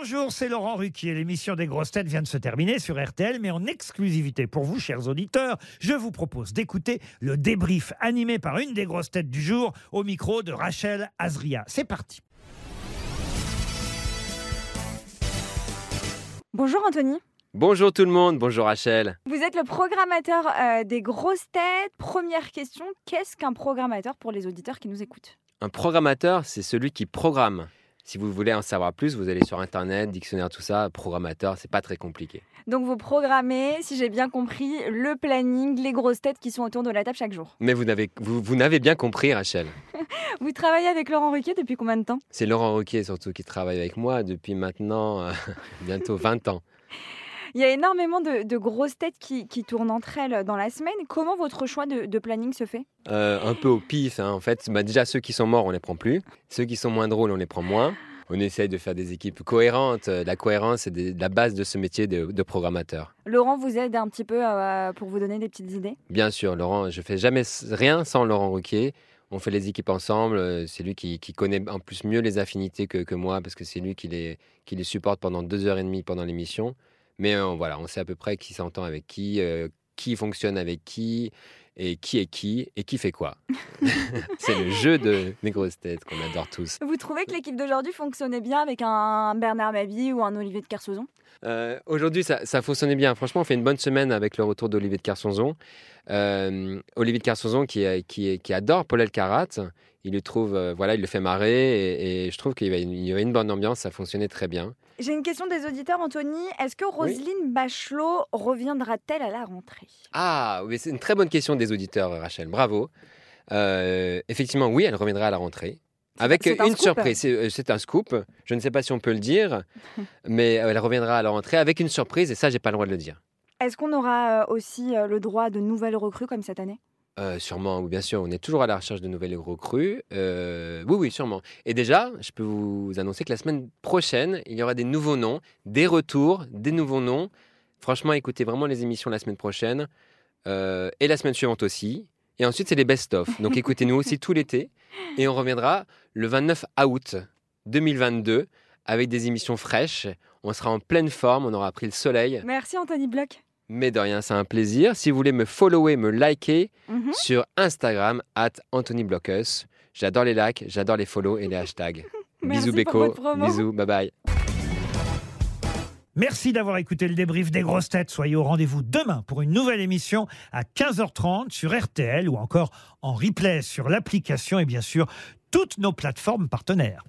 Bonjour, c'est Laurent Ruquier. L'émission des grosses têtes vient de se terminer sur RTL, mais en exclusivité pour vous, chers auditeurs, je vous propose d'écouter le débrief animé par une des grosses têtes du jour au micro de Rachel Azria. C'est parti. Bonjour Anthony. Bonjour tout le monde, bonjour Rachel. Vous êtes le programmateur euh, des grosses têtes. Première question, qu'est-ce qu'un programmateur pour les auditeurs qui nous écoutent? Un programmateur, c'est celui qui programme. Si vous voulez en savoir plus, vous allez sur internet, dictionnaire, tout ça. Programmateur, c'est pas très compliqué. Donc vous programmez, si j'ai bien compris, le planning, les grosses têtes qui sont autour de la table chaque jour. Mais vous n'avez vous, vous n'avez bien compris, Rachel. Vous travaillez avec Laurent Ruquier depuis combien de temps? C'est Laurent Roquier surtout qui travaille avec moi depuis maintenant euh, bientôt 20 ans. Il y a énormément de, de grosses têtes qui, qui tournent entre elles dans la semaine. Comment votre choix de, de planning se fait? Euh, un peu au pif, hein, en fait. Bah, déjà, ceux qui sont morts, on les prend plus. Ceux qui sont moins drôles, on les prend moins. On essaye de faire des équipes cohérentes. La cohérence, des- la base de ce métier de, de programmateur. Laurent vous aide un petit peu euh, pour vous donner des petites idées? Bien sûr, Laurent, je fais jamais rien sans Laurent Ruquier. On fait les équipes ensemble. euh, C'est lui qui, qui connaît en plus mieux les affinités que, que moi parce que c'est lui qui les, qui les supporte pendant deux heures et demie pendant l'émission. Mais euh, voilà, on sait à peu près qui s'entend avec qui, euh, qui fonctionne avec qui, et qui est qui, et qui fait quoi. c'est le jeu de mes grosses têtes qu'on adore tous. Vous trouvez que l'équipe d'aujourd'hui fonctionnait bien avec un Bernard Mabie ou un Olivier de Kersauzon Euh, Aujourd'hui, ça, ça fonctionnait bien. Franchement, on fait une bonne semaine avec le retour d'Olivier de Carsonzon. Euh, Olivier de Carsonzon qui, adore Paul Elkarat. Il le trouve, euh, voilà, il le fait marrer et, et je trouve qu'il y avait une bonne ambiance. Ça fonctionnait très bien. J'ai une question des auditeurs, Anthony. Est-ce que Roselyne Bachelot reviendra-t-elle à la rentrée? Ah, oui, c'est une très bonne question des auditeurs, Rachel. Bravo. Euh, effectivement, oui, elle reviendra à la rentrée. Avec un une scoop. surprise, c'est euh, c'est un scoop. Je ne sais pas si on peut le dire, mais elle reviendra à la rentrée avec une surprise, et ça, j'ai pas le droit de le dire. Est-ce qu'on aura euh, aussi euh, le droit de nouvelles recrues comme cette année? Euh, sûrement, bien sûr. On est toujours à la recherche de nouvelles recrues. Euh, oui, oui, sûrement. Et déjà, je peux vous annoncer que la semaine prochaine, il y aura des nouveaux noms, des retours, des nouveaux noms. Franchement, écoutez vraiment les émissions la semaine prochaine euh, et la semaine suivante aussi. Et ensuite, c'est les best-of. Donc écoutez-nous aussi tout l'été. Et on reviendra le 29 août 2022 avec des émissions fraîches. On sera en pleine forme, on aura pris le soleil. Merci Anthony Bloch. Mais de rien, c'est un plaisir. Si vous voulez me follower, me liker, Mhm. sur Instagram, at Anthony Blockus. J'adore les likes, j'adore les follow et les hashtags. Bisous Beko, bisous, bye bye. Merci d'avoir écouté le débrief des grosses têtes. Soyez au rendez-vous demain pour une nouvelle émission à 15h30 sur RTL ou encore en replay sur l'application et bien sûr toutes nos plateformes partenaires.